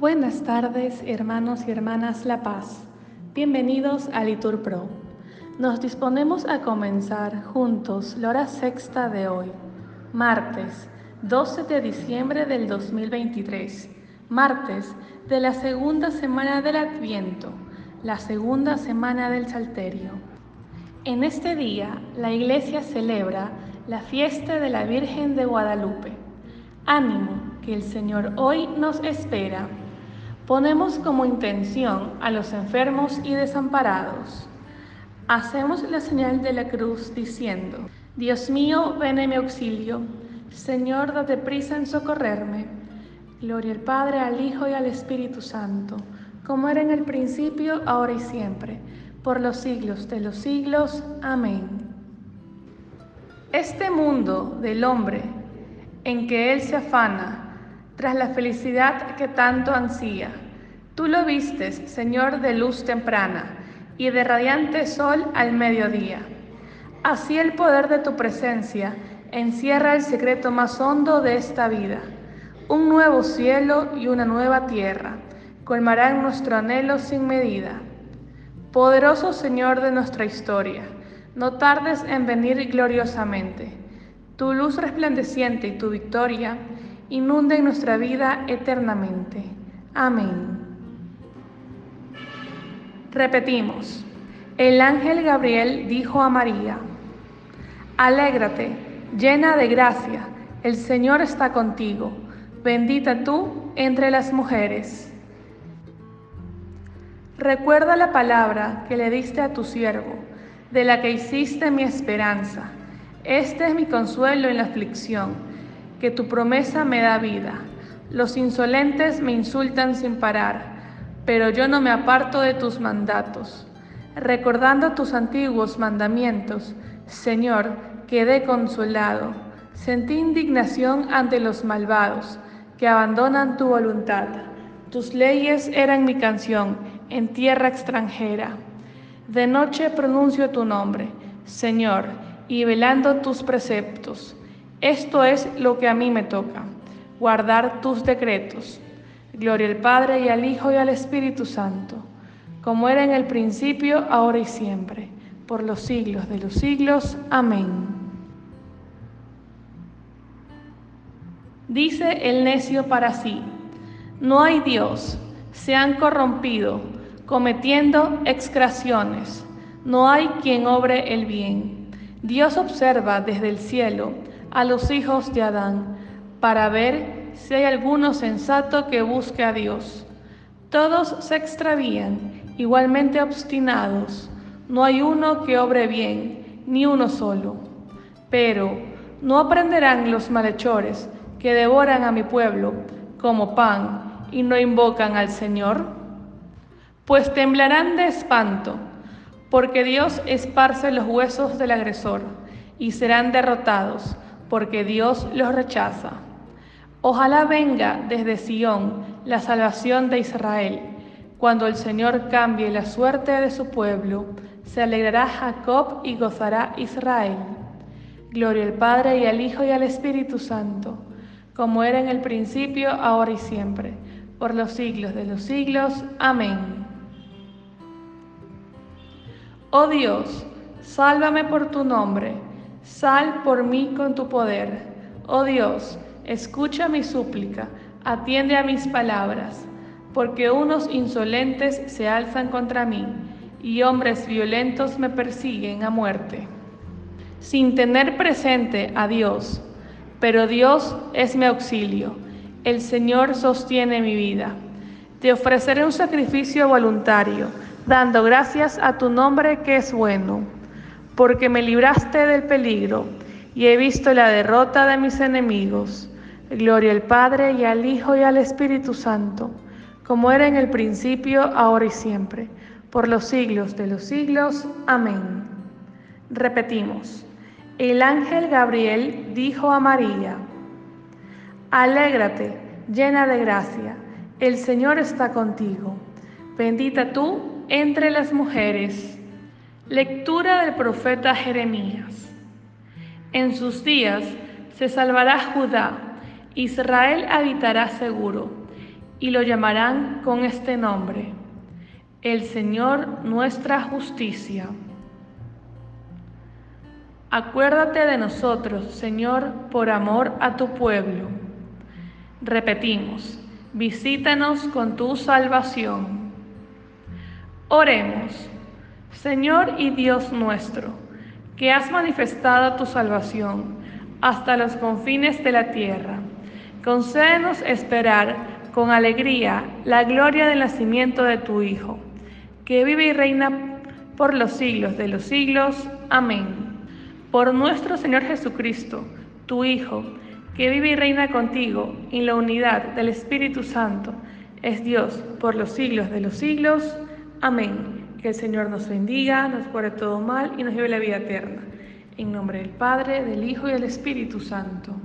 Buenas tardes, hermanos y hermanas La Paz. Bienvenidos a Litur Pro. Nos disponemos a comenzar juntos la hora sexta de hoy, martes 12 de diciembre del 2023, martes de la segunda semana del Adviento, la segunda semana del Salterio. En este día, la Iglesia celebra la fiesta de la Virgen de Guadalupe. Ánimo que el Señor hoy nos espera. Ponemos como intención a los enfermos y desamparados. Hacemos la señal de la cruz diciendo, Dios mío, ven en mi auxilio. Señor, date prisa en socorrerme. Gloria al Padre, al Hijo y al Espíritu Santo, como era en el principio, ahora y siempre, por los siglos de los siglos. Amén. Este mundo del hombre en que él se afana, tras la felicidad que tanto ansía. Tú lo vistes, Señor, de luz temprana y de radiante sol al mediodía. Así el poder de tu presencia encierra el secreto más hondo de esta vida. Un nuevo cielo y una nueva tierra colmarán nuestro anhelo sin medida. Poderoso Señor de nuestra historia, no tardes en venir gloriosamente. Tu luz resplandeciente y tu victoria inunden nuestra vida eternamente. Amén. Repetimos, el ángel Gabriel dijo a María, Alégrate, llena de gracia, el Señor está contigo, bendita tú entre las mujeres. Recuerda la palabra que le diste a tu siervo, de la que hiciste mi esperanza. Este es mi consuelo en la aflicción que tu promesa me da vida. Los insolentes me insultan sin parar, pero yo no me aparto de tus mandatos. Recordando tus antiguos mandamientos, Señor, quedé consolado. Sentí indignación ante los malvados que abandonan tu voluntad. Tus leyes eran mi canción en tierra extranjera. De noche pronuncio tu nombre, Señor, y velando tus preceptos. Esto es lo que a mí me toca, guardar tus decretos. Gloria al Padre y al Hijo y al Espíritu Santo, como era en el principio, ahora y siempre, por los siglos de los siglos. Amén. Dice el necio para sí, no hay Dios, se han corrompido, cometiendo excraciones, no hay quien obre el bien. Dios observa desde el cielo, a los hijos de Adán, para ver si hay alguno sensato que busque a Dios. Todos se extravían, igualmente obstinados, no hay uno que obre bien, ni uno solo. Pero no aprenderán los malhechores que devoran a mi pueblo como pan y no invocan al Señor? Pues temblarán de espanto, porque Dios esparce los huesos del agresor y serán derrotados porque Dios los rechaza. Ojalá venga desde Sión la salvación de Israel. Cuando el Señor cambie la suerte de su pueblo, se alegrará Jacob y gozará Israel. Gloria al Padre y al Hijo y al Espíritu Santo, como era en el principio, ahora y siempre, por los siglos de los siglos. Amén. Oh Dios, sálvame por tu nombre Sal por mí con tu poder. Oh Dios, escucha mi súplica, atiende a mis palabras, porque unos insolentes se alzan contra mí y hombres violentos me persiguen a muerte. Sin tener presente a Dios, pero Dios es mi auxilio, el Señor sostiene mi vida. Te ofreceré un sacrificio voluntario, dando gracias a tu nombre que es bueno porque me libraste del peligro y he visto la derrota de mis enemigos. Gloria al Padre y al Hijo y al Espíritu Santo, como era en el principio, ahora y siempre, por los siglos de los siglos. Amén. Repetimos, el ángel Gabriel dijo a María, Alégrate, llena de gracia, el Señor está contigo. Bendita tú entre las mujeres Lectura del profeta Jeremías. En sus días se salvará Judá, Israel habitará seguro. y lo llamarán con este nombre, el Señor nuestra justicia. Acuérdate de nosotros, Señor, por amor a tu pueblo. Repetimos, visítanos con tu salvación. Oremos, Señor y Dios nuestro, que has manifestado tu salvación hasta los confines de la tierra. Concédenos esperar con alegría la gloria del nacimiento de tu Hijo, que vive y reina por los siglos de los siglos. Amén. Por nuestro Señor Jesucristo, tu Hijo, que vive y reina contigo en la unidad del Espíritu Santo, es Dios por los siglos de los siglos. Amén. Que el Señor nos bendiga, nos cuore todo mal y nos lleve la vida eterna. En nombre del Padre, del Hijo y del Espíritu Santo.